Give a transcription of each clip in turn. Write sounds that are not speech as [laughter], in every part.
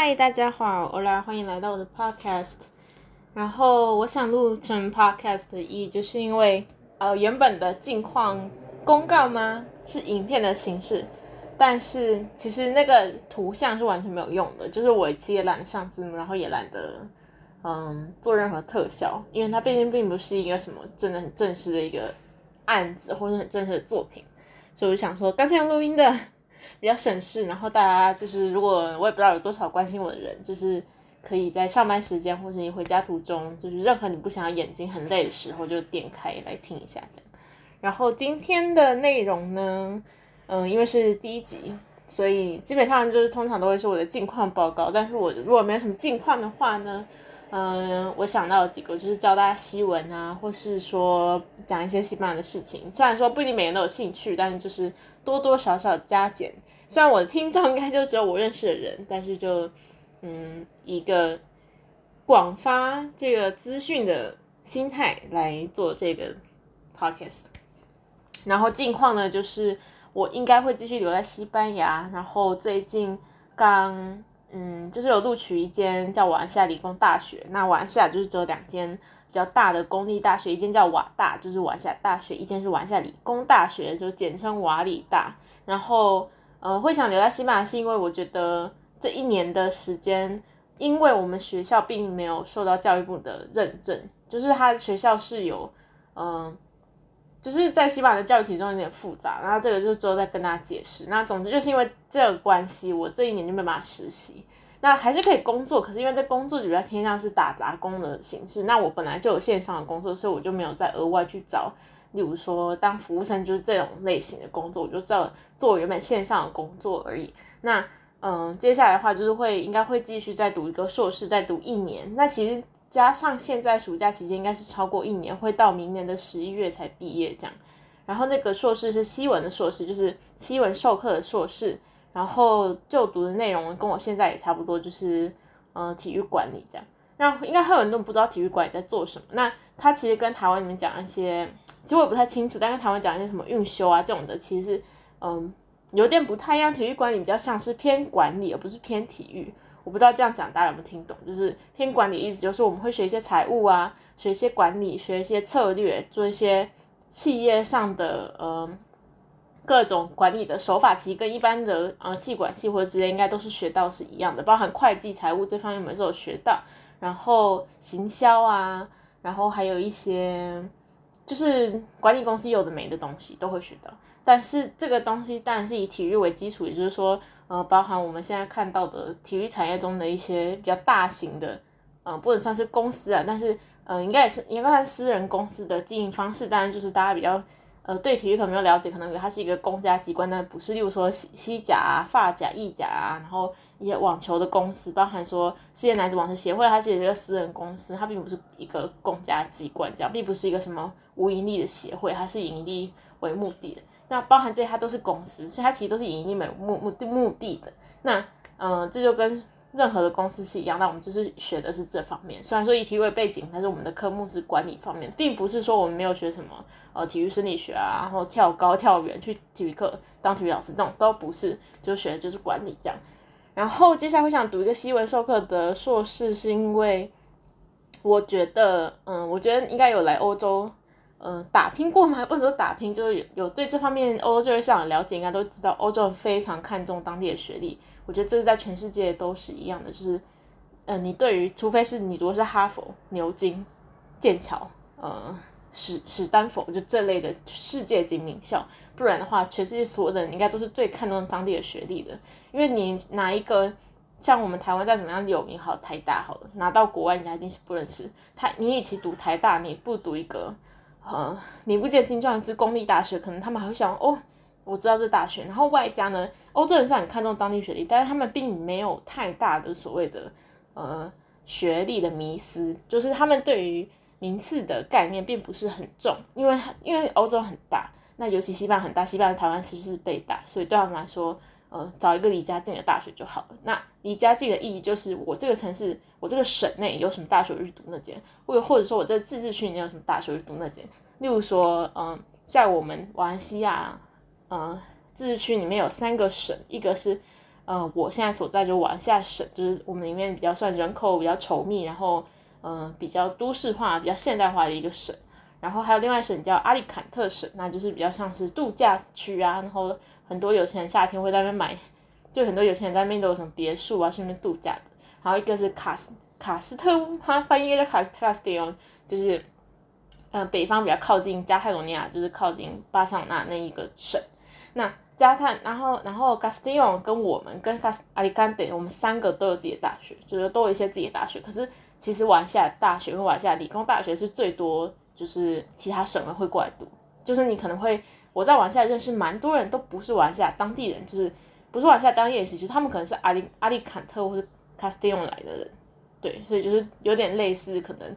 嗨，大家好，我来欢迎来到我的 podcast。然后我想录成 podcast 的意义，就是因为呃原本的近况公告吗？是影片的形式，但是其实那个图像是完全没有用的，就是我其实也懒得上字幕，然后也懒得嗯做任何特效，因为它毕竟并不是一个什么真的很正式的一个案子或者很正式的作品，所以我想说，干脆用录音的。比较省事，然后大家就是如果我也不知道有多少关心我的人，就是可以在上班时间或者你回家途中，就是任何你不想要眼睛很累的时候，就点开来听一下这样。然后今天的内容呢，嗯，因为是第一集，所以基本上就是通常都会是我的近况报告。但是我如果没有什么近况的话呢，嗯，我想到几个就是教大家西文啊，或是说讲一些西班牙的事情。虽然说不一定每个人都有兴趣，但是就是多多少少加减。虽然我的听众应该就只有我认识的人，但是就嗯一个广发这个资讯的心态来做这个 podcast。然后近况呢，就是我应该会继续留在西班牙。然后最近刚嗯就是有录取一间叫瓦夏理工大学。那瓦夏就是只有两间比较大的公立大学，一间叫瓦大，就是瓦夏大学；一间是瓦夏理工大学，就简称瓦理大。然后呃，会想留在西班牙，是因为我觉得这一年的时间，因为我们学校并没有受到教育部的认证，就是他学校是有，嗯，就是在西班牙的教育体系中有点复杂，然后这个就之后再跟大家解释。那总之就是因为这个关系，我这一年就没办法实习，那还是可以工作，可是因为在工作比较偏向是打杂工的形式，那我本来就有线上的工作，所以我就没有再额外去找。例如说，当服务生就是这种类型的工作，我就做做原本线上的工作而已。那嗯，接下来的话就是会应该会继续再读一个硕士，再读一年。那其实加上现在暑假期间，应该是超过一年，会到明年的十一月才毕业这样。然后那个硕士是西文的硕士，就是西文授课的硕士。然后就读的内容跟我现在也差不多，就是嗯体育管理这样。那应该很多人不知道体育馆在做什么。那他其实跟台湾里面讲一些，其实我也不太清楚。但跟台湾讲一些什么运修啊这种的，其实嗯有点不太一样。体育管理比较像是偏管理，而不是偏体育。我不知道这样讲大家有没有听懂？就是偏管理意思就是我们会学一些财务啊，学一些管理，学一些策略，做一些企业上的呃各种管理的手法，其实跟一般的呃气管系或者之类应该都是学到是一样的，包含会计、财务这方面，我们是有学到。然后行销啊，然后还有一些就是管理公司有的没的东西都会学到，但是这个东西当然是以体育为基础，也就是说，呃，包含我们现在看到的体育产业中的一些比较大型的，嗯，不能算是公司啊，但是，呃，应该也是应该算私人公司的经营方式，当然就是大家比较。呃，对体育可能没有了解，可能它是一个公家机关，但不是。例如说西西甲啊、发甲、意甲啊，然后一些网球的公司，包含说世界男子网球协会，它是一个私人公司，它并不是一个公家机关，这样并不是一个什么无盈利的协会，它是盈利为目的的。那包含这些，它都是公司，所以它其实都是以盈利为目目的目的的。那嗯，这就跟。任何的公司是一样，那我们就是学的是这方面。虽然说以体育为背景，但是我们的科目是管理方面，并不是说我们没有学什么呃体育生理学啊，然后跳高、跳远去体育课当体育老师这种都不是，就学的就是管理这样。然后接下来会想读一个西文授课的硕士，是因为我觉得，嗯，我觉得应该有来欧洲，嗯，打拼过吗？[laughs] 或者说打拼，就是有有对这方面欧洲这项了解，应该都知道欧洲非常看重当地的学历。我觉得这是在全世界都是一样的，就是，呃，你对于除非是你读的是哈佛、牛津、剑桥、呃史史丹佛就这类的世界级名校，不然的话，全世界所有的人应该都是最看重当地的学历的。因为你拿一个像我们台湾再怎么样有名好台大好了，拿到国外人家一定是不认识他。你与其读台大，你不读一个呃名不见经传之公立大学，可能他们还会想哦。我知道这大学，然后外加呢，欧洲人虽然很看重当地学历，但是他们并没有太大的所谓的呃学历的迷思，就是他们对于名次的概念并不是很重，因为因为欧洲很大，那尤其西班很大，西班牙台湾其实是被大，所以对他们来说，呃，找一个离家近的大学就好了。那离家近的意义就是我这个城市，我这个省内有什么大学去读那间，或者或者说我在自治区里面有什么大学去读那间，例如说，嗯，像我们瓦西亚。呃，自治区里面有三个省，一个是呃，我现在所在就瓦下省，就是我们里面比较算人口比较稠密，然后嗯比较都市化、比较现代化的一个省。然后还有另外省叫阿利坎特省，那就是比较像是度假区啊，然后很多有钱人夏天会在那边买，就很多有钱人在那边都有什么别墅啊，去那边度假的。还有一个是卡斯卡斯特，它翻译应该叫卡斯卡斯蒂翁，就是呃北方比较靠近加泰罗尼亚，就是靠近巴塞罗那那一个省。那加泰，然后然后卡斯蒂翁跟我们跟卡斯阿里坎特，我们三个都有自己的大学，就是都有一些自己的大学。可是其实瓦夏大学跟瓦夏理工大学是最多。就是其他省的会过来读，就是你可能会我在玩下认识蛮多人都不是玩下当地人，就是不是玩下当地人，就是他们可能是阿里阿里坎特或者卡斯蒂隆来的人，对，所以就是有点类似，可能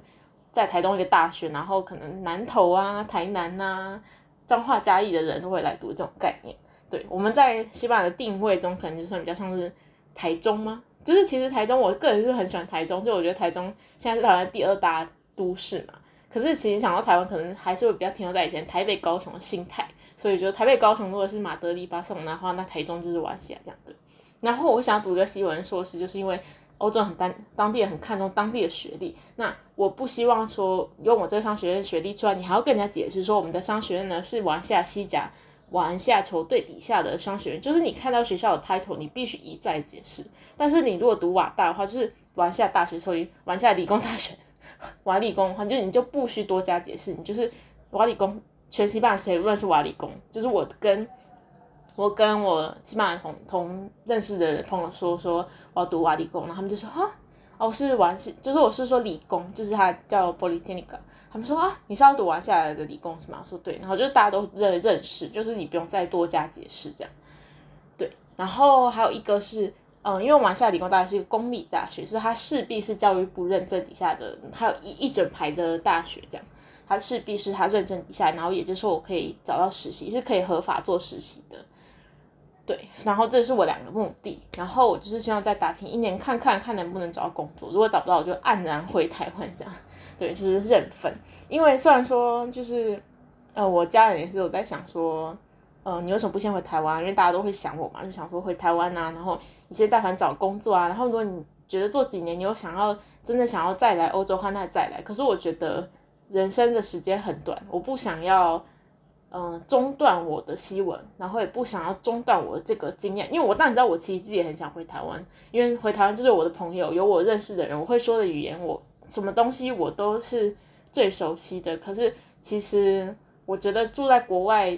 在台东一个大学，然后可能南投啊、台南呐、彰化嘉义的人都会来读这种概念。对，我们在西班牙的定位中，可能就算比较像是台中吗？就是其实台中，我个人是很喜欢台中，就我觉得台中现在是台湾第二大都市嘛。可是其实想到台湾，可能还是会比较停留在以前台北、高雄的心态，所以觉得台北、高雄如果是马德里、巴塞罗那的话，那台中就是瓦西亚这样的。然后我想读一个西文硕士，就是因为欧洲很当当地很看重当地的学历，那我不希望说用我这个商学院学历出来，你还要跟人家解释说我们的商学院呢是瓦西亚西甲瓦下球队底下的商学院，就是你看到学校的 title，你必须一再解释。但是你如果读瓦大的话，就是瓦下大学，所以瓦下理工大学。瓦理工的话，就你就不需多加解释，你就是瓦理工，全西班牙谁无论是瓦理工，就是我跟我跟我西班牙同同认识的朋友说说我要读瓦理工，然后他们就说哈，哦是完是，就是我是说理工，就是他叫 Polytechnic，他们说啊你是要读完下来的理工是吗？我说对，然后就是大家都认认识，就是你不用再多加解释这样，对，然后还有一个是。嗯，因为马来西亚理工大学是一个公立大学，所以它势必是教育部认证底下的，它有一一整排的大学这样，它势必是它认证底下，然后也就是说我可以找到实习，是可以合法做实习的，对，然后这是我两个目的，然后我就是希望再打拼一年，看看看能不能找到工作，如果找不到，我就黯然回台湾这样，[laughs] 对，就是认份，因为虽然说就是，呃，我家人也是有在想说。呃，你为什么不先回台湾？因为大家都会想我嘛，就想说回台湾呐。然后你现在在找工作啊。然后如果你觉得做几年，你有想要真的想要再来欧洲的话，那再来。可是我觉得人生的时间很短，我不想要嗯中断我的西文，然后也不想要中断我的这个经验。因为我当然知道我其实自己也很想回台湾，因为回台湾就是我的朋友，有我认识的人，我会说的语言，我什么东西我都是最熟悉的。可是其实我觉得住在国外。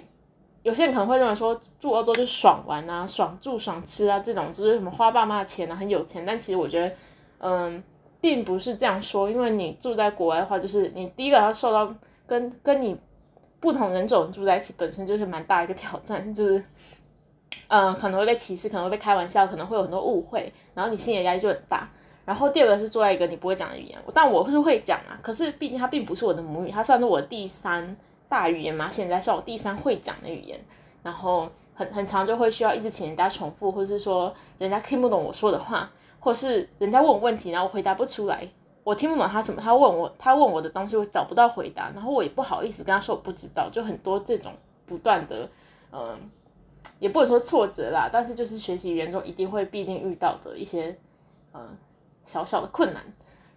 有些人可能会认为说住欧洲就爽玩啊、爽住、爽吃啊，这种就是什么花爸妈的钱啊，很有钱。但其实我觉得，嗯，并不是这样说。因为你住在国外的话，就是你第一个要受到跟 [laughs] 跟你不同人种住在一起，本身就是蛮大一个挑战，就是，嗯，可能会被歧视，可能会被开玩笑，可能会有很多误会，然后你心理压力就很大。然后第二个是住在一个你不会讲的语言，但我是会讲啊，可是毕竟它并不是我的母语，它算是我第三。大语言嘛，现在是我第三会讲的语言，然后很很长就会需要一直请人家重复，或者是说人家听不懂我说的话，或是人家问我问题，然后我回答不出来，我听不懂他什么，他问我他问我的东西我找不到回答，然后我也不好意思跟他说我不知道，就很多这种不断的，嗯，也不能说挫折啦，但是就是学习语言中一定会必定遇到的一些，嗯，小小的困难，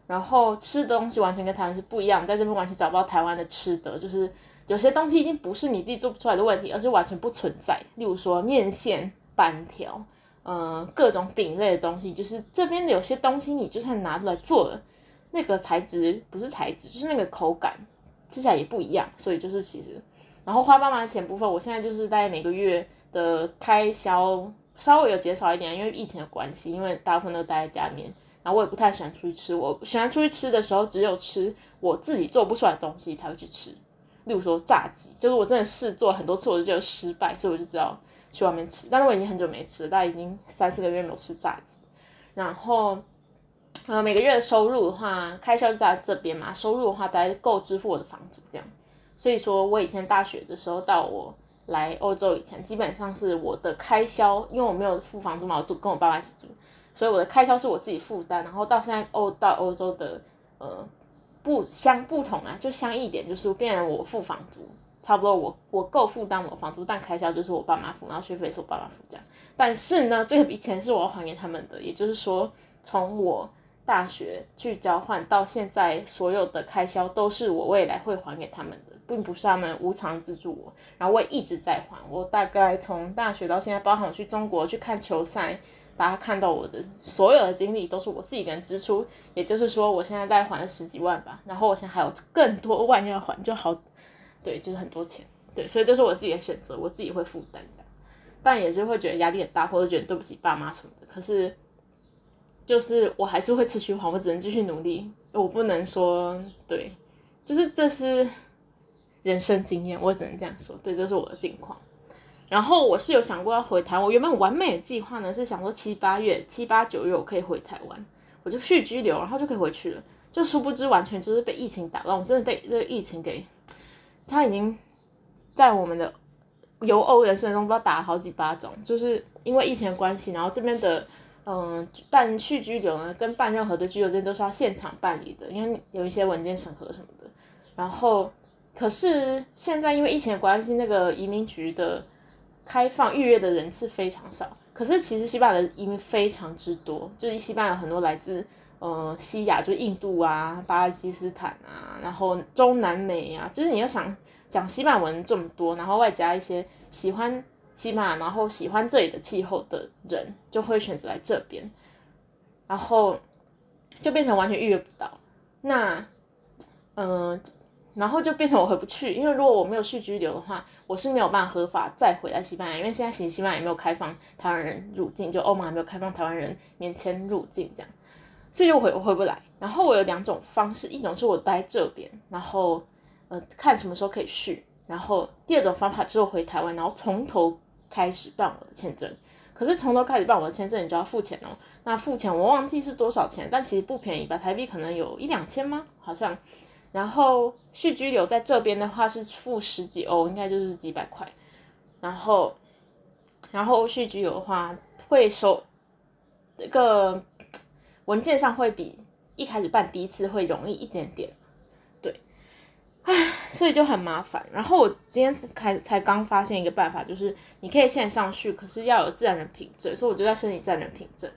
然后吃的东西完全跟台湾是不一样，在这边完全找不到台湾的吃的，就是。有些东西已经不是你自己做不出来的问题，而是完全不存在。例如说面线、板条，嗯，各种饼类的东西，就是这边的有些东西，你就算拿出来做了，那个材质不是材质，就是那个口感吃起来也不一样。所以就是其实，然后花爸妈的钱部分，我现在就是大概每个月的开销稍微有减少一点，因为疫情的关系，因为大部分都待在家里面，然后我也不太喜欢出去吃。我喜欢出去吃的时候，只有吃我自己做不出来的东西才会去吃。例如说炸鸡，就是我真的试做很多次，我就觉得失败，所以我就知道去外面吃。但是我已经很久没吃了，大概已经三四个月没有吃炸鸡。然后，呃，每个月的收入的话，开销在这边嘛，收入的话大概够支付我的房租这样。所以说我以前大学的时候到我来欧洲以前，基本上是我的开销，因为我没有付房租嘛，我住跟我爸爸一起住，所以我的开销是我自己负担。然后到现在欧到欧洲的，呃。不相不同啊，就相一点，就是变成我付房租，差不多我我够负担我房租，但开销就是我爸妈付，然后学费是我爸妈付这样。但是呢，这笔钱是我要还给他们的，也就是说，从我大学去交换到现在，所有的开销都是我未来会还给他们的，并不是他们无偿资助我。然后我也一直在还，我大概从大学到现在，包含我去中国去看球赛，大家看到我的所有的经历都是我自己人支出，也就是说，我现在大概还了十几万吧，然后我现在还有更多万要还，就好，对，就是很多钱，对，所以这是我自己的选择，我自己会负担这样。但也是会觉得压力很大，或者觉得对不起爸妈什么的。可是，就是我还是会持续还，我只能继续努力。我不能说对，就是这是人生经验，我只能这样说。对，这是我的境况。然后我是有想过要回台湾，我原本完美的计划呢是想说七八月、七八九月我可以回台湾，我就续居留，然后就可以回去了。就殊不知完全就是被疫情打乱，我真的被这个疫情给，他已经在我们的。游欧人生中不知道打了好几巴掌，就是因为疫情的关系，然后这边的嗯办续居留呢，跟办任何的居留证都是要现场办理的，因为有一些文件审核什么的。然后可是现在因为疫情的关系，那个移民局的开放预约的人次非常少。可是其实西班牙的移民非常之多，就是西班牙有很多来自呃西亚，就是印度啊、巴基斯坦啊，然后中南美啊，就是你要想。讲西班牙文这么多，然后外加一些喜欢西班牙，然后喜欢这里的气候的人，就会选择来这边，然后就变成完全预约不到。那，嗯，然后就变成我回不去，因为如果我没有续居留的话，我是没有办法合法再回来西班牙，因为现在其实西班牙也没有开放台湾人入境，就欧盟还没有开放台湾人免签入境这样，所以就回我回不来。然后我有两种方式，一种是我待这边，然后。呃，看什么时候可以续，然后第二种方法就是回台湾，然后从头开始办我的签证。可是从头开始办我的签证，你就要付钱哦。那付钱我忘记是多少钱，但其实不便宜吧？台币可能有一两千吗？好像。然后续居留在这边的话是付十几欧，应该就是几百块。然后，然后续居留的话会收这个文件上会比一开始办第一次会容易一点点。对唉，所以就很麻烦。然后我今天开才刚发现一个办法，就是你可以线上去，可是要有自然人凭证，所以我就在申请自然人凭证。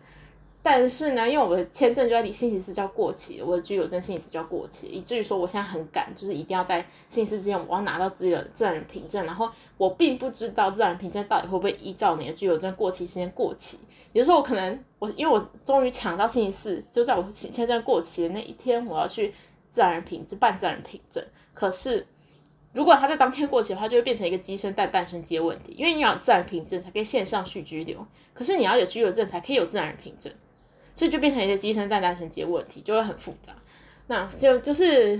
但是呢，因为我的签证就在离星期四就要过期了，我的居留证星期四就要过期，以至于说我现在很赶，就是一定要在星期四之前我要拿到自己的自然人凭证。然后我并不知道自然凭证到底会不会依照你的居留证过期时间过期。有时候我可能我因为我终于抢到星期四，就在我签证过期的那一天，我要去自然人凭证办自然人凭证。可是，如果他在当天过期的话，就会变成一个鸡生蛋，蛋生鸡的问题。因为你要自然凭证才可以线上续居留，可是你要有居留证才可以有自然人凭证，所以就变成一个鸡生蛋，蛋生鸡的问题，就会很复杂。那就就是，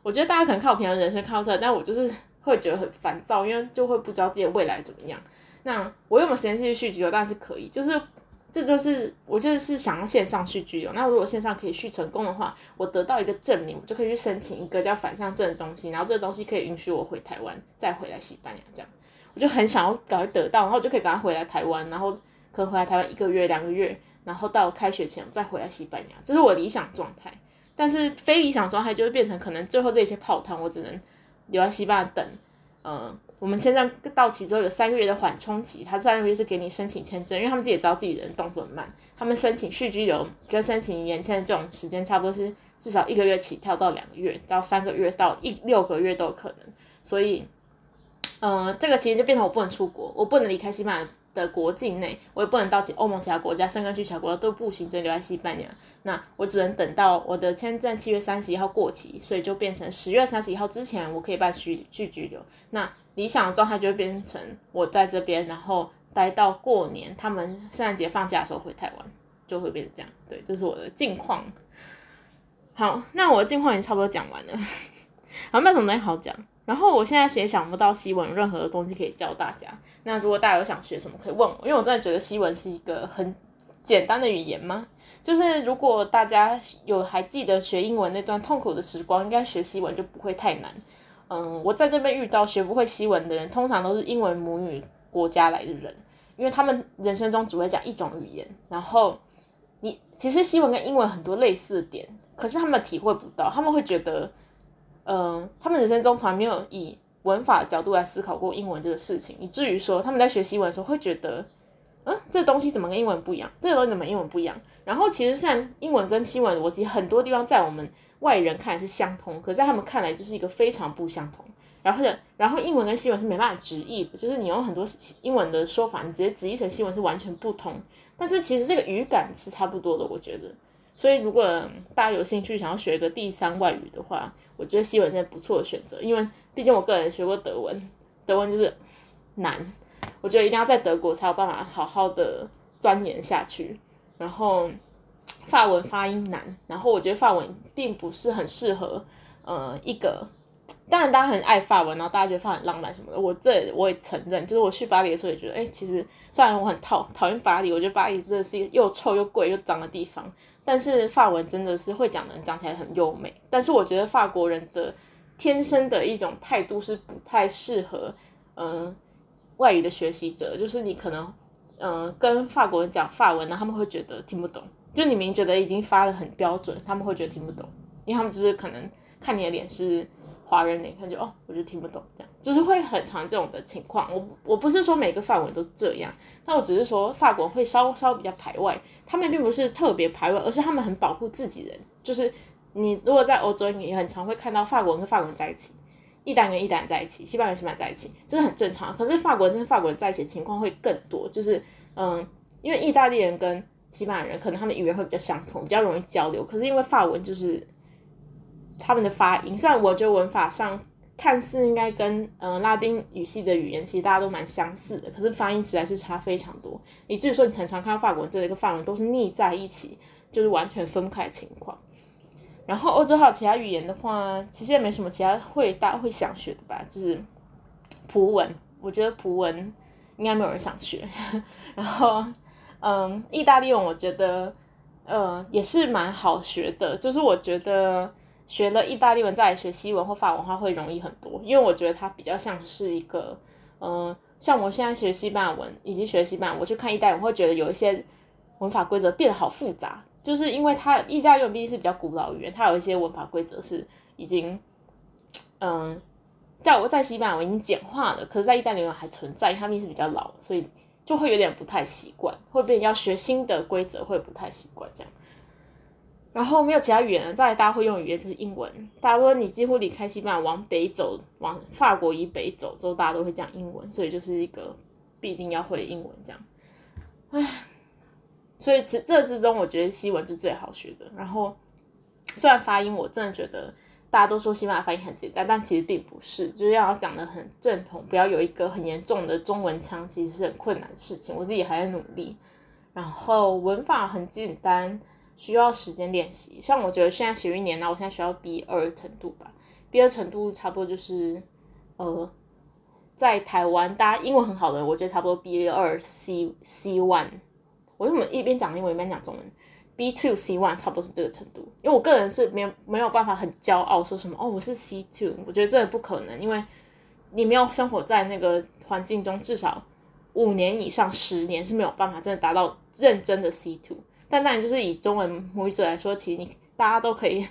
我觉得大家可能看我平常人生看不出来，但我就是会觉得很烦躁，因为就会不知道自己的未来怎么样。那我有没有时间继续续居留？当然是可以，就是。这就是我就是想要线上续居留，那如果线上可以续成功的话，我得到一个证明，我就可以去申请一个叫反向证的东西，然后这个东西可以允许我回台湾，再回来西班牙这样，我就很想要赶快得到，然后我就可以赶快回来台湾，然后可能回来台湾一个月两个月，然后到开学前再回来西班牙，这是我理想状态。但是非理想状态就会变成可能最后这些泡汤，我只能留在西班牙等，嗯。我们签证到期之后有三个月的缓冲期，他三个月是给你申请签证，因为他们自己也知道自己人动作很慢，他们申请续居留跟申请延签的这种时间差不多是至少一个月起跳到两个月到三个月到一六个月都有可能，所以，嗯，这个其实就变成我不能出国，我不能离开西班牙的国境内，我也不能到其欧盟其他国家，申根去其他国家都不行，只能留在西班牙。那我只能等到我的签证七月三十一号过期，所以就变成十月三十一号之前我可以办续续居留。那理想的状态就会变成我在这边，然后待到过年，他们圣诞节放假的时候回台湾，就会变成这样。对，这是我的近况。好，那我的近况已经差不多讲完了，[laughs] 好，没有什么东西好讲。然后我现在也想不到西文有任何的东西可以教大家。那如果大家有想学什么，可以问我，因为我真的觉得西文是一个很简单的语言吗？就是如果大家有还记得学英文那段痛苦的时光，应该学西文就不会太难。嗯，我在这边遇到学不会西文的人，通常都是英文母语国家来的人，因为他们人生中只会讲一种语言。然后你其实西文跟英文很多类似的点，可是他们体会不到，他们会觉得，嗯，他们人生中从来没有以文法角度来思考过英文这个事情，以至于说他们在学西文的时候会觉得嗯，这东西怎么跟英文不一样？这个东西怎么英文不一样？然后其实虽然英文跟西文逻辑很多地方在我们外人看来是相通，可在他们看来就是一个非常不相同。然后，然后英文跟西文是没办法直译的，就是你用很多英文的说法，你直接直译成西文是完全不同。但是其实这个语感是差不多的，我觉得。所以如果大家有兴趣想要学一个第三外语的话，我觉得西文是不错的选择，因为毕竟我个人学过德文，德文就是难，我觉得一定要在德国才有办法好好的钻研下去。然后法文发音难，然后我觉得法文并不是很适合呃一个。当然，大家很爱法文，然后大家觉得法很浪漫什么的。我这我也承认，就是我去巴黎的时候也觉得，哎，其实虽然我很讨讨厌巴黎，我觉得巴黎真的是一个又臭又贵又脏的地方。但是法文真的是会讲的人讲起来很优美。但是我觉得法国人的天生的一种态度是不太适合，嗯，外语的学习者。就是你可能，嗯，跟法国人讲法文呢，他们会觉得听不懂。就你明明觉得已经发的很标准，他们会觉得听不懂，因为他们就是可能看你的脸是。华人脸他就哦，我就听不懂，这样就是会很常这种的情况。我我不是说每个法文都这样，但我只是说法国会稍稍比较排外，他们并不是特别排外，而是他们很保护自己人。就是你如果在欧洲，你也很常会看到法国人跟法国人在一起，意大跟意大在一起，西班牙跟西班牙在一起，这是很正常。可是法国人跟法国人在一起的情况会更多，就是嗯，因为意大利人跟西班牙人可能他们语言会比较相同，比较容易交流。可是因为法文就是。他们的发音，虽然我觉得文法上看似应该跟嗯拉丁语系的语言其实大家都蛮相似的，可是发音实在是差非常多。以至于说你常常看到法国这一个法文都是腻在一起，就是完全分不开的情况。然后欧洲还有其他语言的话，其实也没什么其他会大家会想学的吧，就是葡文，我觉得葡文应该没有人想学。[laughs] 然后嗯，意大利文我觉得呃也是蛮好学的，就是我觉得。学了意大利文再来学西文或法文话会容易很多，因为我觉得它比较像是一个，嗯，像我现在学西班牙文以及学西班牙，我去看意大利文会觉得有一些文法规则变得好复杂，就是因为它意大利文毕竟是比较古老语言，它有一些文法规则是已经，嗯，在我在西班牙文已经简化了，可是在意大利文还存在，它毕竟是比较老，所以就会有点不太习惯，会变要学新的规则会不太习惯这样。然后没有其他语言了，再来大家会用语言就是英文。大家说你几乎离开西班牙往北走，往法国以北走之后，大家都会讲英文，所以就是一个必定要会英文这样。唉，所以这这之中，我觉得西文是最好学的。然后虽然发音我真的觉得大家都说西班牙发音很简单，但其实并不是，就是要讲的很正统，不要有一个很严重的中文腔，其实是很困难的事情。我自己还在努力。然后文法很简单。需要时间练习，像我觉得现在学一年呢，我现在学到 B 二程度吧，B 二程度差不多就是，呃，在台湾大家英文很好的，我觉得差不多 B 二 C C one，我为什么一边讲英文一边讲中文？B two C one 差不多是这个程度，因为我个人是没有没有办法很骄傲说什么哦我是 C two，我觉得真的不可能，因为你没有生活在那个环境中，至少五年以上十年是没有办法真的达到认真的 C two。但当然，就是以中文母语者来说，其实你大家都可以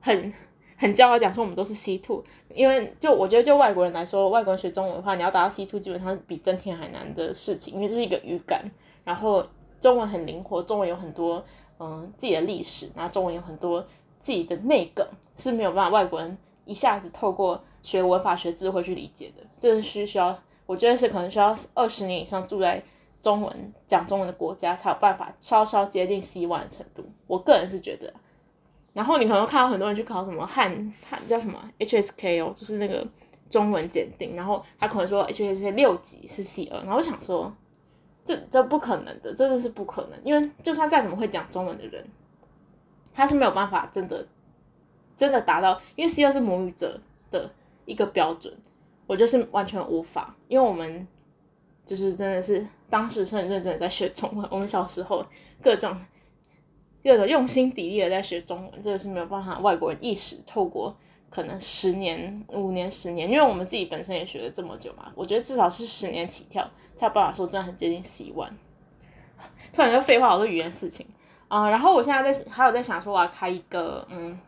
很很骄傲讲说我们都是 C two，因为就我觉得就外国人来说，外国人学中文的话，你要达到 C two，基本上比登天还难的事情，因为这是一个语感。然后中文很灵活，中文有很多嗯自己的历史，然后中文有很多自己的内梗是没有办法外国人一下子透过学文法学字会去理解的，这是需需要，我觉得是可能需要二十年以上住在。中文讲中文的国家才有办法稍稍接近 C one 的程度，我个人是觉得。然后你可能看到很多人去考什么汉汉叫什么？HSK 哦，就是那个中文检定，然后他可能说 HSK 六级是 C 二，然后我想说，这这不可能的，真的是不可能，因为就算再怎么会讲中文的人，他是没有办法真的真的达到，因为 C 二是母语者的一个标准，我就是完全无法，因为我们。就是真的是当时是很认真的在学中文，我们小时候各种各种用心砥砺的在学中文，这个是没有办法外国人意识透过可能十年、五年、十年，因为我们自己本身也学了这么久嘛，我觉得至少是十年起跳才有办法说真的很接近 C one。[laughs] 突然就废话好多语言事情啊，然后我现在在还有在想说我要开一个嗯，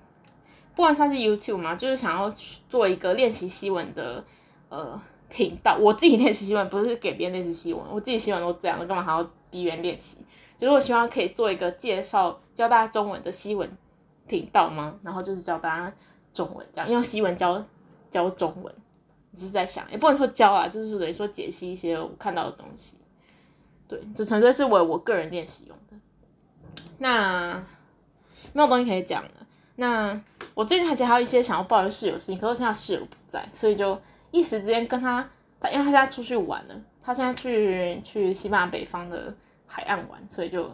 不管算是 YouTube 嘛，就是想要做一个练习西文的呃。频道，我自己练习西文，不是给别人练习西文，我自己西文都这样了，干嘛还要逼别人练习？就是我希望可以做一个介绍教大家中文的西文频道吗？然后就是教大家中文，这样用西文教教中文。只是在想，也不能说教啊，就是等于说解析一些我看到的东西。对，就纯粹是为我个人练习用的。那没有东西可以讲了。那我最近还还有一些想要抱怨室友事情，可是现在室友不在，所以就一时之间跟他，他因为他现在出去玩了，他现在去去西班牙北方的海岸玩，所以就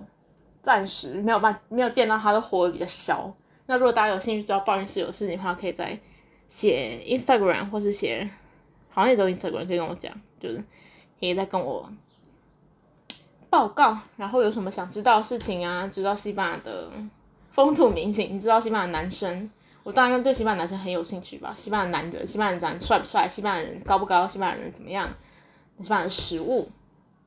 暂时没有办没有见到他的活比较少。那如果大家有兴趣知道抱怨室友事情的话，可以在写 Instagram 或是写。好像也有 Instagram 可以跟我讲，就是也在跟我报告，然后有什么想知道事情啊，知道西班牙的风土民情，你知道西班牙男生，我大概对西班牙男生很有兴趣吧。西班牙男的，西班牙人帅不帅？西班牙人高不高？西班牙人怎么样？西班牙的食物，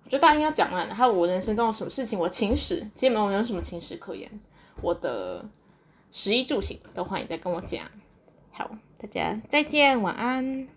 我觉得大家应该讲完了。还有我人生中有什么事情，我情史其实没有没有什么情史可言，我的食衣住行都欢迎再跟我讲。好，大家再见，晚安。